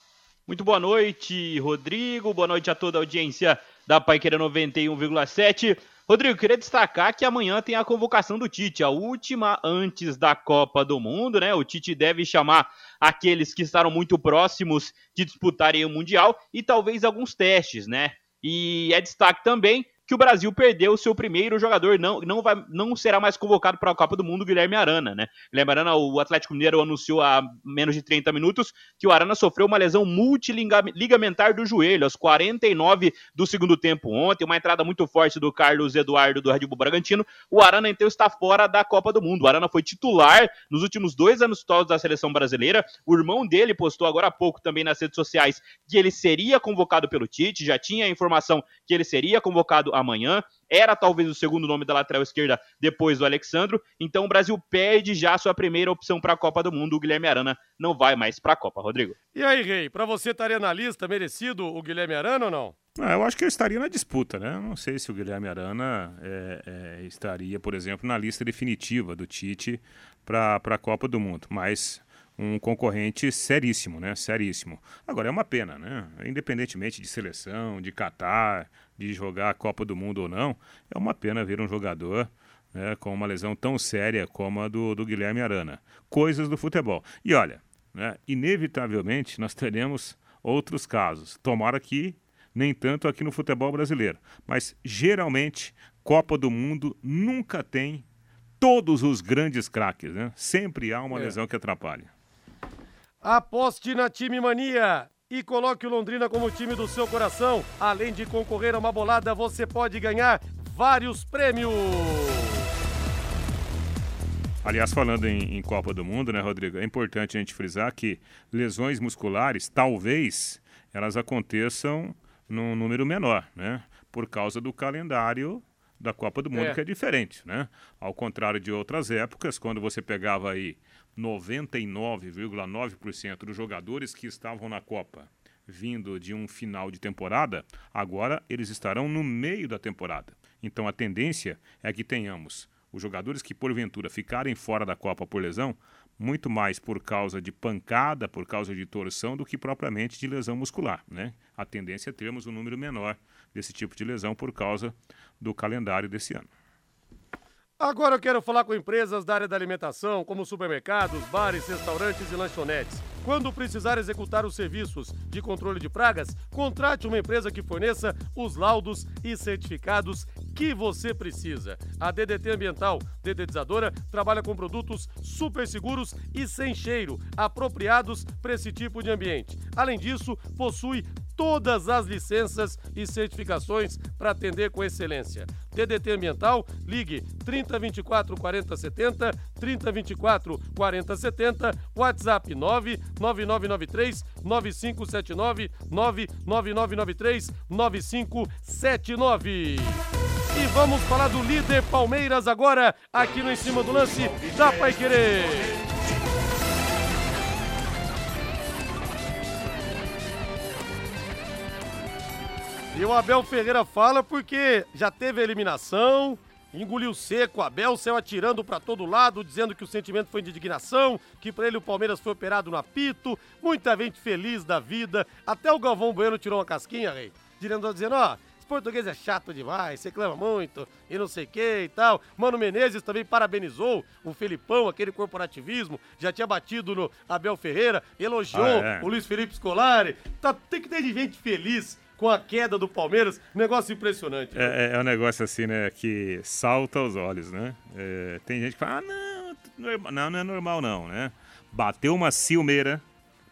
Muito boa noite, Rodrigo. Boa noite a toda a audiência da Paiqueira 91,7. Rodrigo, queria destacar que amanhã tem a convocação do Tite, a última antes da Copa do Mundo, né? O Tite deve chamar aqueles que estaram muito próximos de disputarem o Mundial e talvez alguns testes, né? E é destaque também que o Brasil perdeu o seu primeiro jogador, não, não, vai, não será mais convocado para a Copa do Mundo, Guilherme Arana, né? Guilherme Arana, o Atlético Mineiro anunciou há menos de 30 minutos que o Arana sofreu uma lesão multiligamentar do joelho, aos 49 do segundo tempo ontem, uma entrada muito forte do Carlos Eduardo do Red Bull Bragantino. O Arana, então, está fora da Copa do Mundo. O Arana foi titular nos últimos dois anos todos da seleção brasileira. O irmão dele postou agora há pouco também nas redes sociais que ele seria convocado pelo Tite, já tinha a informação que ele seria convocado amanhã. Era talvez o segundo nome da lateral esquerda depois do Alexandro. Então o Brasil perde já sua primeira opção para a Copa do Mundo. O Guilherme Arana não vai mais para a Copa, Rodrigo. E aí, Rei, para você estaria na lista merecido o Guilherme Arana ou não? Ah, eu acho que ele estaria na disputa, né? Não sei se o Guilherme Arana é, é, estaria, por exemplo, na lista definitiva do Tite para a Copa do Mundo. Mas um concorrente seríssimo, né? Seríssimo. Agora é uma pena, né? Independentemente de seleção, de Catar, de jogar a Copa do Mundo ou não, é uma pena ver um jogador né, com uma lesão tão séria como a do, do Guilherme Arana. Coisas do futebol. E olha, né, inevitavelmente nós teremos outros casos. Tomara que nem tanto aqui no futebol brasileiro. Mas geralmente, Copa do Mundo nunca tem todos os grandes craques, né? Sempre há uma é. lesão que atrapalha. Aposte na Time Mania e coloque o Londrina como time do seu coração. Além de concorrer a uma bolada, você pode ganhar vários prêmios. Aliás, falando em, em, Copa do Mundo, né, Rodrigo? É importante a gente frisar que lesões musculares, talvez, elas aconteçam num número menor, né? Por causa do calendário da Copa do Mundo, é. que é diferente, né? Ao contrário de outras épocas, quando você pegava aí 99,9% dos jogadores que estavam na Copa vindo de um final de temporada, agora eles estarão no meio da temporada. Então a tendência é que tenhamos os jogadores que porventura ficarem fora da Copa por lesão, muito mais por causa de pancada, por causa de torção, do que propriamente de lesão muscular. Né? A tendência é termos um número menor desse tipo de lesão por causa do calendário desse ano. Agora eu quero falar com empresas da área da alimentação, como supermercados, bares, restaurantes e lanchonetes. Quando precisar executar os serviços de controle de pragas, contrate uma empresa que forneça os laudos e certificados que você precisa. A DDT Ambiental Dedetizadora trabalha com produtos super seguros e sem cheiro, apropriados para esse tipo de ambiente. Além disso, possui todas as licenças e certificações para atender com excelência. DDT Ambiental, ligue 3024 4070, 3024 4070, WhatsApp 99993 9579, 99993 9579. E vamos falar do líder Palmeiras agora, aqui no Em Cima do Lance da Pai Querer. E o Abel Ferreira fala porque já teve a eliminação, engoliu seco, o Abel saiu atirando para todo lado, dizendo que o sentimento foi de indignação, que para ele o Palmeiras foi operado no apito, muita gente feliz da vida, até o Galvão Bueno tirou uma casquinha, rei, dizendo, ó, esse português é chato demais, reclama muito e não sei o que e tal. Mano Menezes também parabenizou o Felipão, aquele corporativismo, já tinha batido no Abel Ferreira, elogiou ah, é. o Luiz Felipe Scolari. Tá, tem que ter de gente feliz com a queda do Palmeiras, negócio impressionante. É, é, é, um negócio assim, né, que salta aos olhos, né? É, tem gente que fala, ah, não, não, não é normal não, né? Bateu uma ciumeira,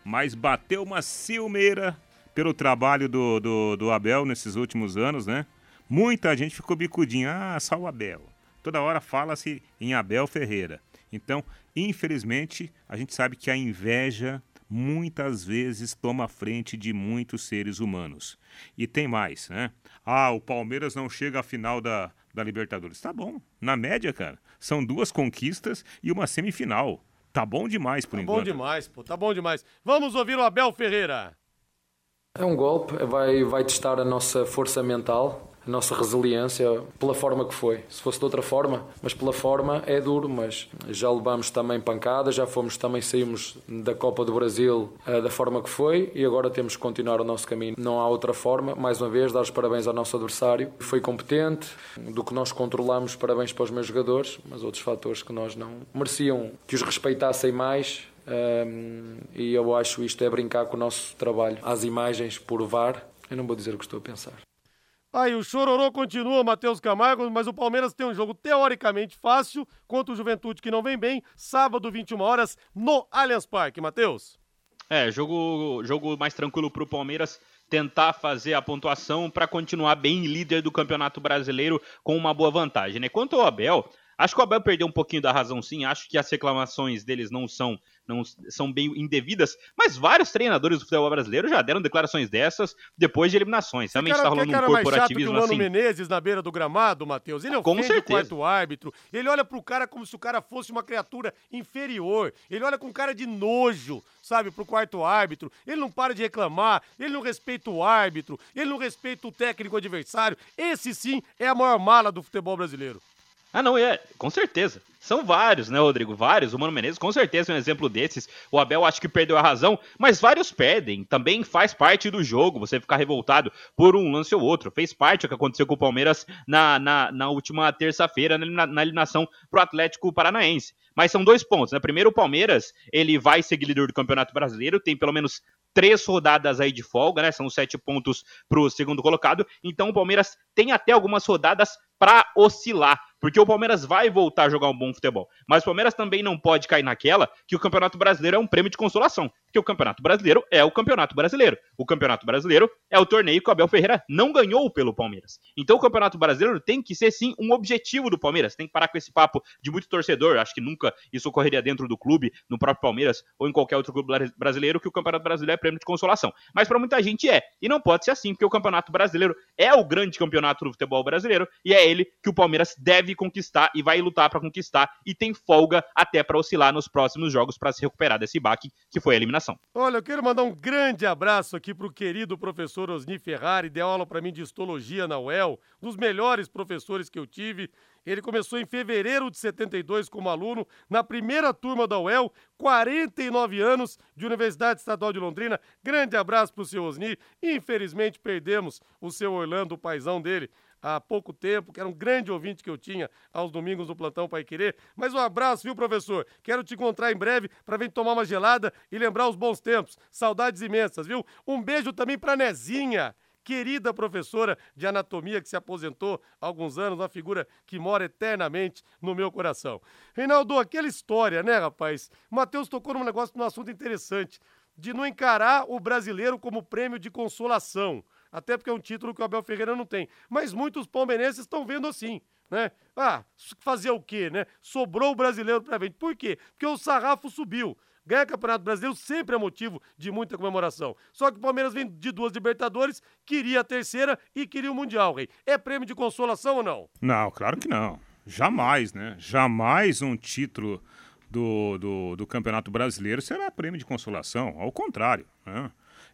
mas bateu uma ciumeira pelo trabalho do, do, do Abel nesses últimos anos, né? Muita gente ficou bicudinha, ah, só o Abel. Toda hora fala-se em Abel Ferreira. Então, infelizmente, a gente sabe que a inveja muitas vezes toma frente de muitos seres humanos. E tem mais, né? Ah, o Palmeiras não chega à final da, da Libertadores. Tá bom. Na média, cara, são duas conquistas e uma semifinal. Tá bom demais por tá enquanto. Tá bom demais, pô. Tá bom demais. Vamos ouvir o Abel Ferreira. É um golpe, vai, vai testar a nossa força mental, a nossa resiliência pela forma que foi. Se fosse de outra forma, mas pela forma é duro, mas já levamos também pancada, já fomos também saímos da Copa do Brasil uh, da forma que foi e agora temos que continuar o nosso caminho. Não há outra forma. Mais uma vez, dar os parabéns ao nosso adversário. Foi competente, do que nós controlamos, parabéns para os meus jogadores, mas outros fatores que nós não mereciam que os respeitassem mais um, e eu acho isto é brincar com o nosso trabalho. As imagens por VAR, eu não vou dizer o que estou a pensar. Aí o chororô continua, Matheus Camargo, mas o Palmeiras tem um jogo teoricamente fácil contra o Juventude que não vem bem, sábado 21 horas no Allianz Parque, Matheus. É, jogo jogo mais tranquilo para o Palmeiras tentar fazer a pontuação para continuar bem líder do Campeonato Brasileiro com uma boa vantagem, né? Quanto ao Abel, Acho que o Abel perdeu um pouquinho da razão, sim. Acho que as reclamações deles não são, não são bem indevidas. Mas vários treinadores do futebol brasileiro já deram declarações dessas depois de eliminações. Realmente está rolando um corporativismo mais chato que o Mano assim. Menezes na beira do gramado, Matheus. Ele Com o quarto árbitro. Ele olha pro cara como se o cara fosse uma criatura inferior. Ele olha com cara de nojo, sabe, pro quarto árbitro. Ele não para de reclamar. Ele não respeita o árbitro. Ele não respeita o técnico adversário. Esse sim é a maior mala do futebol brasileiro. Ah, não, é, com certeza. São vários, né, Rodrigo? Vários. O Mano Menezes, com certeza, é um exemplo desses. O Abel acho que perdeu a razão, mas vários perdem. Também faz parte do jogo você ficar revoltado por um lance ou outro. Fez parte do que aconteceu com o Palmeiras na, na, na última terça-feira, na, na eliminação pro Atlético Paranaense. Mas são dois pontos, né? Primeiro, o Palmeiras, ele vai ser líder do Campeonato Brasileiro, tem pelo menos três rodadas aí de folga, né? São sete pontos pro segundo colocado. Então o Palmeiras tem até algumas rodadas para oscilar, porque o Palmeiras vai voltar a jogar um bom futebol. Mas o Palmeiras também não pode cair naquela que o Campeonato Brasileiro é um prêmio de consolação, porque o Campeonato Brasileiro é o Campeonato Brasileiro. O Campeonato Brasileiro é o torneio que o Abel Ferreira não ganhou pelo Palmeiras. Então o Campeonato Brasileiro tem que ser sim um objetivo do Palmeiras. Tem que parar com esse papo de muito torcedor. Acho que nunca isso ocorreria dentro do clube, no próprio Palmeiras ou em qualquer outro clube brasileiro que o Campeonato Brasileiro é prêmio de consolação. Mas para muita gente é, e não pode ser assim, porque o Campeonato Brasileiro é o grande campeonato do futebol brasileiro e é ele que o Palmeiras deve conquistar e vai lutar para conquistar e tem folga até para oscilar nos próximos jogos para se recuperar desse baque que foi a eliminação. Olha, eu quero mandar um grande abraço aqui pro querido professor Osni Ferrari, deu aula para mim de histologia na UEL, um dos melhores professores que eu tive. Ele começou em fevereiro de 72 como aluno, na primeira turma da UEL, 49 anos de Universidade Estadual de Londrina. Grande abraço para o seu Osni. Infelizmente perdemos o seu Orlando, o paizão dele, há pouco tempo, que era um grande ouvinte que eu tinha aos domingos do Plantão Pai Querer. Mas um abraço, viu, professor? Quero te encontrar em breve para vir tomar uma gelada e lembrar os bons tempos. Saudades imensas, viu? Um beijo também para Nezinha querida professora de anatomia que se aposentou há alguns anos, uma figura que mora eternamente no meu coração. Reinaldo, aquela história, né, rapaz? Matheus tocou num negócio, num assunto interessante, de não encarar o brasileiro como prêmio de consolação até porque é um título que o Abel Ferreira não tem. Mas muitos palmeirenses estão vendo assim, né? Ah, fazer o quê, né? Sobrou o brasileiro para frente. Por quê? Porque o sarrafo subiu. Ganhar Campeonato Brasileiro sempre é motivo de muita comemoração. Só que o Palmeiras vem de duas Libertadores, queria a terceira e queria o Mundial, Rei. É prêmio de consolação ou não? Não, claro que não. Jamais, né? Jamais um título do, do, do Campeonato Brasileiro será prêmio de consolação. Ao contrário, né?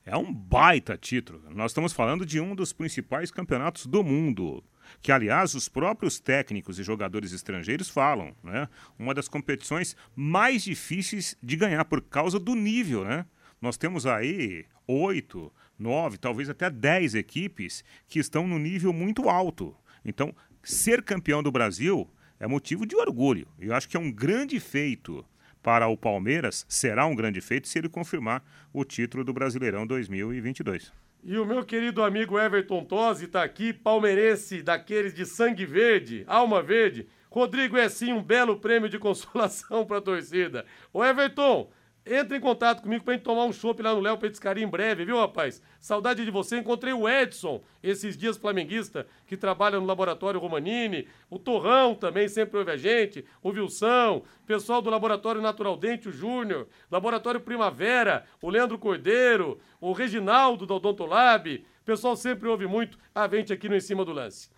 É um baita título. Nós estamos falando de um dos principais campeonatos do mundo. Que, aliás, os próprios técnicos e jogadores estrangeiros falam, né? Uma das competições mais difíceis de ganhar por causa do nível, né? Nós temos aí oito, nove, talvez até dez equipes que estão no nível muito alto. Então, ser campeão do Brasil é motivo de orgulho. Eu acho que é um grande feito para o Palmeiras será um grande feito se ele confirmar o título do Brasileirão 2022. E o meu querido amigo Everton Tosi está aqui, palmeirense daqueles de sangue verde, alma verde. Rodrigo é sim um belo prêmio de consolação para a torcida. Ô Everton, Entra em contato comigo pra gente tomar um chopp lá no Léo Petiscaria em breve, viu, rapaz? Saudade de você. Encontrei o Edson, esses dias flamenguista, que trabalha no Laboratório Romanini. O Torrão também sempre ouve a gente. O Wilson, pessoal do Laboratório Natural Dente, o Júnior. Laboratório Primavera, o Leandro Cordeiro, o Reginaldo do Odontolab. Pessoal sempre ouve muito a gente aqui no Em Cima do Lance.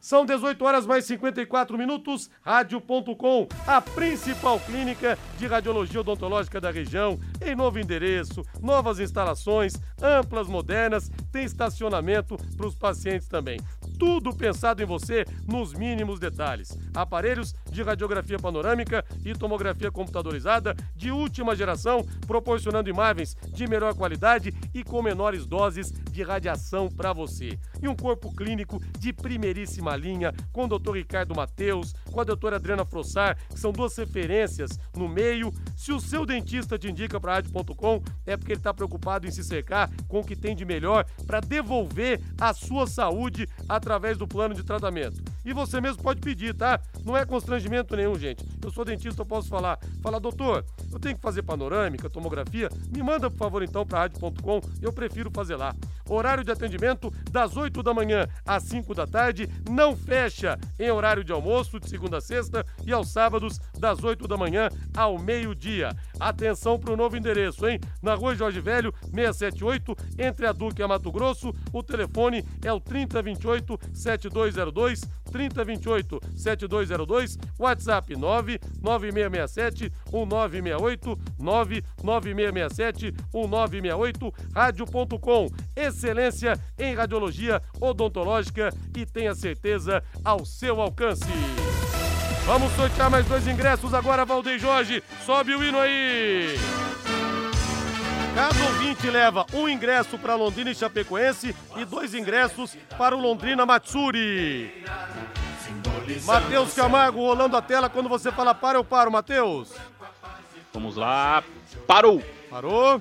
São 18 horas mais 54 minutos. Rádio.com, a principal clínica de radiologia odontológica da região, em novo endereço, novas instalações, amplas, modernas, tem estacionamento para os pacientes também tudo pensado em você nos mínimos detalhes. Aparelhos de radiografia panorâmica e tomografia computadorizada de última geração, proporcionando imagens de melhor qualidade e com menores doses de radiação para você. E um corpo clínico de primeiríssima linha, com o Dr. Ricardo Mateus, com a doutora Adriana Frossar, que são duas referências no meio. Se o seu dentista te indica para rádio.com, é porque ele está preocupado em se cercar com o que tem de melhor para devolver a sua saúde através do plano de tratamento. E você mesmo pode pedir, tá? Não é constrangimento nenhum, gente. Eu sou dentista, eu posso falar. Fala, doutor, eu tenho que fazer panorâmica, tomografia. Me manda, por favor, então, para rádio.com. Eu prefiro fazer lá. Horário de atendimento das 8 da manhã às 5 da tarde. Não fecha em horário de almoço, de segunda a sexta, e aos sábados, das 8 da manhã ao meio-dia. Atenção para o novo endereço, hein? Na rua Jorge Velho, 678, entre a Duque e a Mato Grosso. O telefone é o 3028 7202 3028 7202, WhatsApp 99667 1968 99667 1968, rádio.com. Excelência em radiologia odontológica e tenha certeza ao seu alcance. Vamos sortear mais dois ingressos agora, Valdeir Jorge. Sobe o hino aí. Cada ouvinte leva um ingresso para Londrina e Chapecoense e dois ingressos para o Londrina Matsuri. Matheus Camargo rolando a tela quando você fala para, eu paro, Matheus. Vamos lá. Parou. Parou.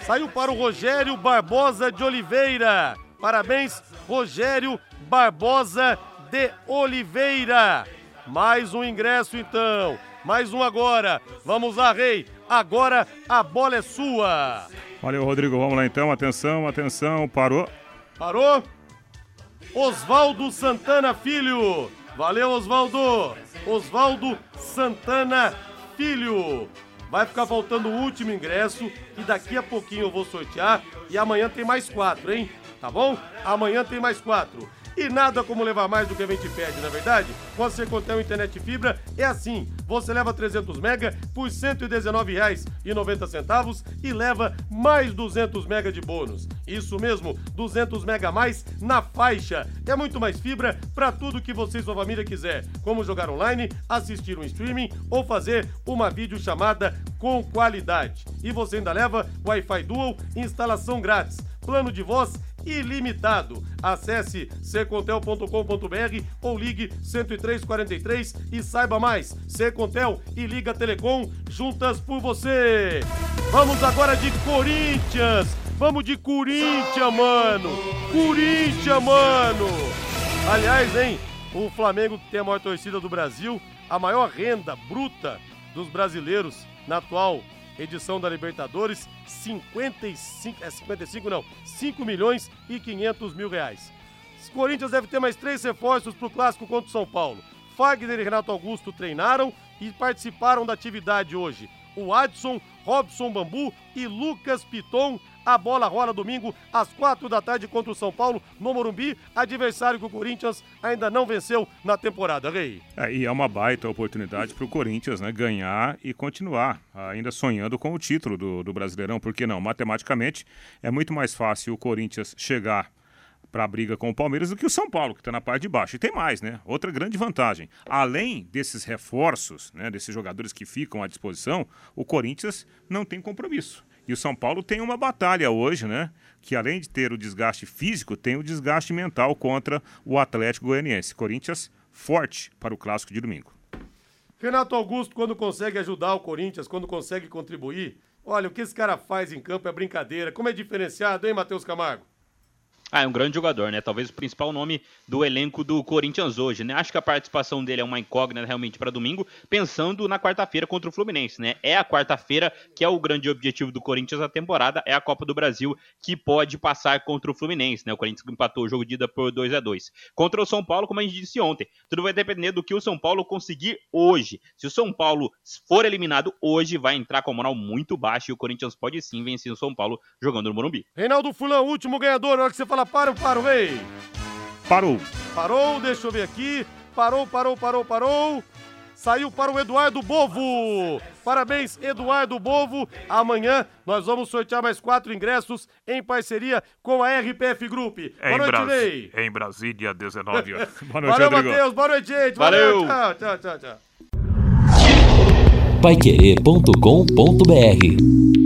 Saiu para o Rogério Barbosa de Oliveira. Parabéns, Rogério Barbosa de Oliveira. Mais um ingresso então. Mais um agora. Vamos lá, Rei. Agora a bola é sua. Valeu, Rodrigo. Vamos lá então. Atenção, atenção. Parou. Parou. Oswaldo Santana Filho. Valeu, Oswaldo. Oswaldo Santana Filho. Vai ficar faltando o último ingresso e daqui a pouquinho eu vou sortear e amanhã tem mais quatro, hein? Tá bom? Amanhã tem mais quatro. E nada como levar mais do que a gente pede, na é verdade? Com a Secontel Internet Fibra é assim. Você leva 300 mega por R$ 119,90 e leva mais 200 mega de bônus. Isso mesmo, 200 mega a mais na faixa. É muito mais fibra para tudo que você e sua família quiser, como jogar online, assistir um streaming ou fazer uma videochamada com qualidade. E você ainda leva Wi-Fi Dual, instalação grátis, plano de voz ilimitado. Acesse secontel.com.br ou ligue 10343 e saiba mais. Secontel e Liga Telecom juntas por você. Vamos agora de Corinthians. Vamos de Corinthians, mano. Corinthians, mano. Aliás, hein, o Flamengo tem a maior torcida do Brasil, a maior renda bruta dos brasileiros na atual edição da Libertadores, 55, é 55 não, 5 milhões e 500 mil reais. Corinthians deve ter mais três reforços para o clássico contra o São Paulo. Fagner e Renato Augusto treinaram e participaram da atividade hoje. O Adson, Robson Bambu e Lucas Piton a bola rola domingo às quatro da tarde contra o São Paulo no Morumbi, adversário que o Corinthians ainda não venceu na temporada, Rei. É, e é uma baita oportunidade para o Corinthians né, ganhar e continuar ainda sonhando com o título do, do Brasileirão, porque não? Matematicamente é muito mais fácil o Corinthians chegar para a briga com o Palmeiras do que o São Paulo, que está na parte de baixo. E tem mais, né? Outra grande vantagem. Além desses reforços, né, desses jogadores que ficam à disposição, o Corinthians não tem compromisso. E o São Paulo tem uma batalha hoje, né? Que além de ter o desgaste físico, tem o desgaste mental contra o Atlético Goianiense. Corinthians forte para o clássico de domingo. Renato Augusto, quando consegue ajudar o Corinthians, quando consegue contribuir, olha, o que esse cara faz em campo é brincadeira. Como é diferenciado, hein, Matheus Camargo? Ah, é um grande jogador, né? Talvez o principal nome do elenco do Corinthians hoje, né? Acho que a participação dele é uma incógnita realmente para domingo, pensando na quarta-feira contra o Fluminense, né? É a quarta-feira que é o grande objetivo do Corinthians na temporada, é a Copa do Brasil que pode passar contra o Fluminense, né? O Corinthians empatou o jogo de ida por 2 a 2 Contra o São Paulo, como a gente disse ontem, tudo vai depender do que o São Paulo conseguir hoje. Se o São Paulo for eliminado hoje, vai entrar com a moral muito baixa e o Corinthians pode sim vencer o São Paulo jogando no Morumbi. Reinaldo Fulão, último ganhador, na hora que você fala fala para, parou, rei. Parou. Parou, deixa eu ver aqui. Parou, parou, parou, parou. Saiu para o Eduardo Bovo. Parabéns, Eduardo Bovo. Amanhã nós vamos sortear mais quatro ingressos em parceria com a RPF Group. Boa noite, Ney. Em Brasília, 19 horas. Boa noite, Valeu, Matheus. Boa noite, gente. Valeu. Valeu. Tchau, tchau, tchau, tchau. Paiquerê.com.br